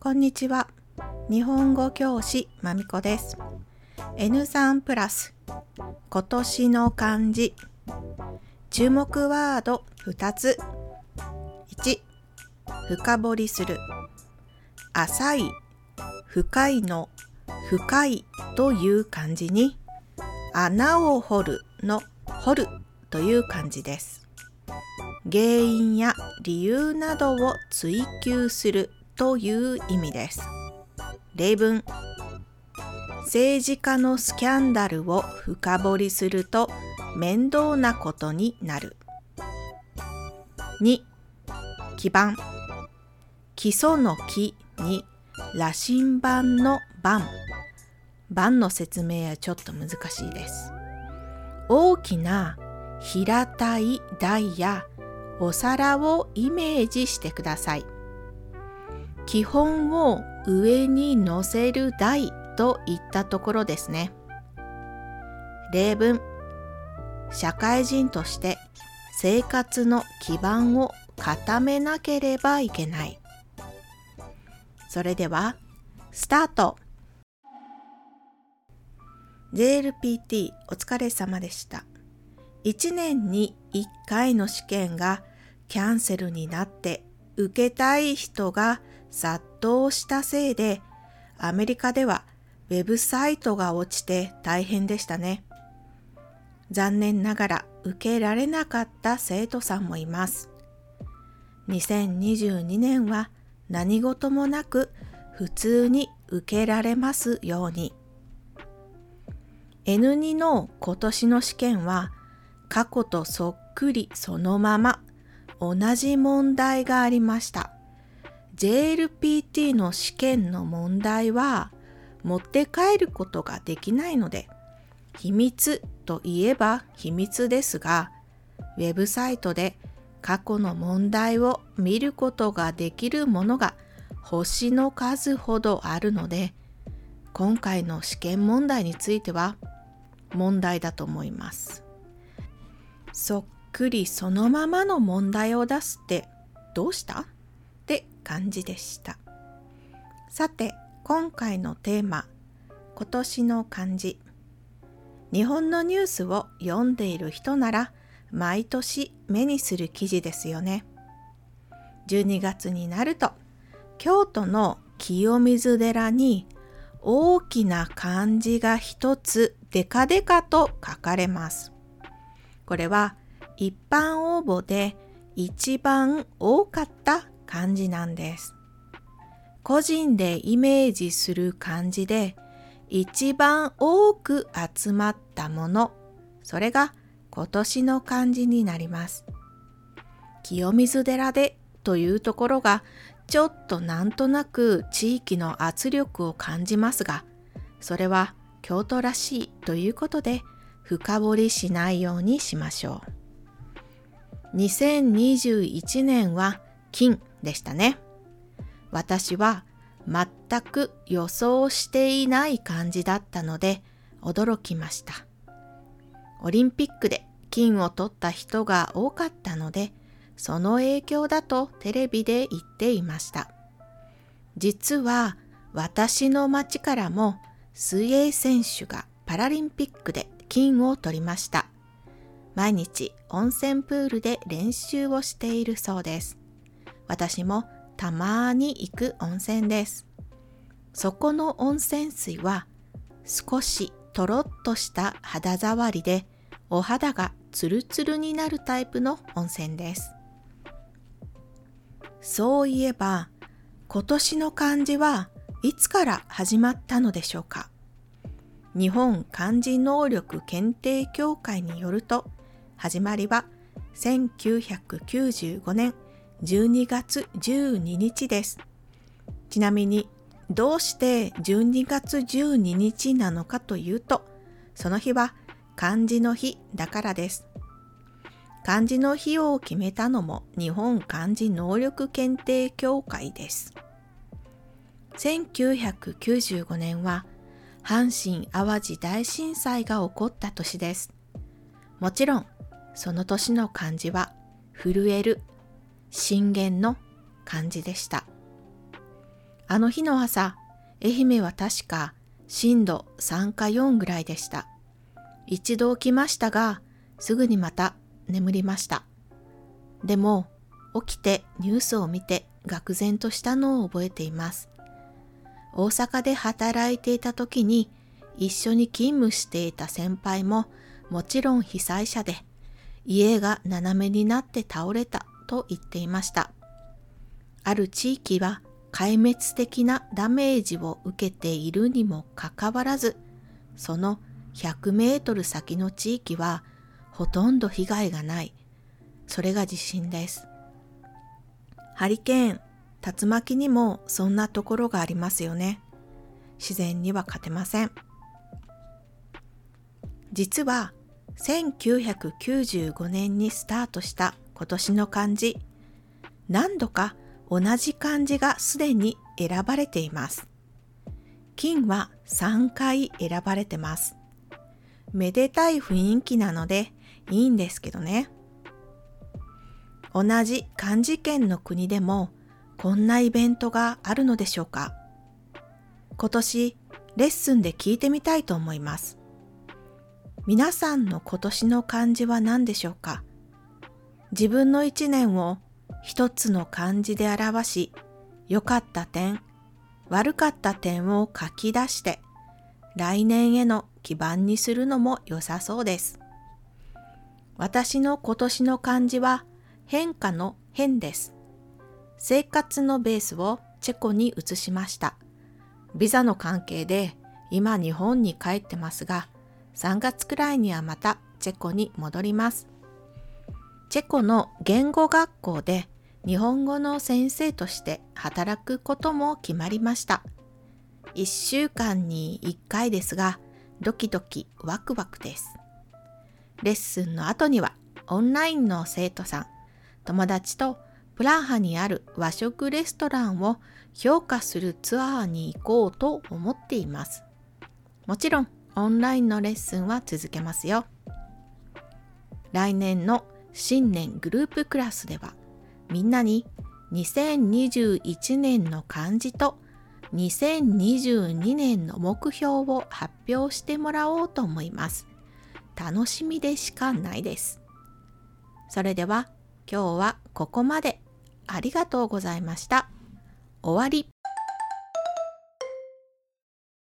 こんにちは。日本語教師まみこです。N3 プラス。今年の漢字。注目ワード2つ。1深掘りする。浅い深いの。深いという漢字に穴を掘るの。掘るという漢字です。原因や理由などを追求するという意味です。例文。政治家のスキャンダルを深掘りすると面倒なことになる。2基盤。基礎の木に羅針盤の盤。盤の説明はちょっと難しいです。大きな平たい台やお皿をイメージしてください。基本を上に乗せる台といったところですね。例文。社会人として生活の基盤を固めなければいけない。それではスタート。JLPT お疲れ様でした。1年に1回の試験がキャンセルになって受けたい人が殺到したせいでアメリカではウェブサイトが落ちて大変でしたね。残念ながら受けられなかった生徒さんもいます。2022年は何事もなく普通に受けられますように。N2 の今年の試験は過去とそっくりそのまま同じ問題がありました。JLPT の試験の問題は持って帰ることができないので秘密といえば秘密ですがウェブサイトで過去の問題を見ることができるものが星の数ほどあるので今回の試験問題については問題だと思いますそっくりそのままの問題を出すってどうした？って感じでした。さて今回のテーマ今年の漢字。日本のニュースを読んでいる人なら毎年目にする記事ですよね。12月になると京都の清水寺に大きな漢字が一つデカデカと書かれます。これは一般応募で一番多かった漢字なんです。個人でイメージする漢字で一番多く集まったもの、それが今年の漢字になります。清水寺でというところがちょっとなんとなく地域の圧力を感じますが、それは京都らしいということで深掘りしないようにしましょう。2021年は金でしたね。私は全く予想していない感じだったので驚きました。オリンピックで金を取った人が多かったのでその影響だとテレビで言っていました。実は私の町からも水泳選手がパラリンピックで金を取りました。毎日温泉プールで練習をしているそうです。私もたまに行く温泉です。そこの温泉水は少しとろっとした肌触りでお肌がツルツルになるタイプの温泉です。そういえば、今年の漢字はいつから始まったのでしょうか？日本漢字能力検定協会によると、始まりは1995年12月12日です。ちなみに、どうして12月12日なのかというと、その日は漢字の日だからです。漢字の日を決めたのも日本漢字能力検定協会です。1995年は阪神・淡路大震災が起こった年です。もちろん、その年の漢字は震える、震源の漢字でした。あの日の朝、愛媛は確か震度3か4ぐらいでした。一度起きましたが、すぐにまた眠りました。でも、起きてニュースを見て愕然としたのを覚えています。大阪で働いていた時に一緒に勤務していた先輩ももちろん被災者で家が斜めになって倒れたと言っていました。ある地域は壊滅的なダメージを受けているにもかかわらず、その100メートル先の地域はほとんど被害がない。それが地震です。ハリケーン、竜巻にもそんなところがありますよね。自然には勝てません。実は1995年にスタートした今年の漢字、何度か同じ漢字がすでに選ばれています。金は3回選ばれてます。めでたい雰囲気なのでいいんですけどね。同じ漢字圏の国でもこんなイベントがあるのでしょうか？今年レッスンで聞いてみたいと思います。皆さんの今年の漢字は何でしょうか？自分の一年を一つの漢字で表し、良かった点、悪かった点を書き出して、来年への基盤にするのも良さそうです。私の今年の漢字は変化の変です。生活のベースをチェコに移しました。ビザの関係で今日本に帰ってますが、3月くらいにはまたチェコに戻ります。チェコの言語学校で日本語の先生として働くことも決まりました。1週間に1回ですが、ドキドキワクワクです。レッスンの後にはオンラインの生徒さん、友達とプラハにある和食レストランを評価するツアーに行こうと思っています。もちろんオンラインのレッスンは続けますよ。来年の新年グループクラスではみんなに2021年の漢字と2022年の目標を発表してもらおうと思います。楽しみでしかないです。それでは今日はここまでありがとうございました。終わり。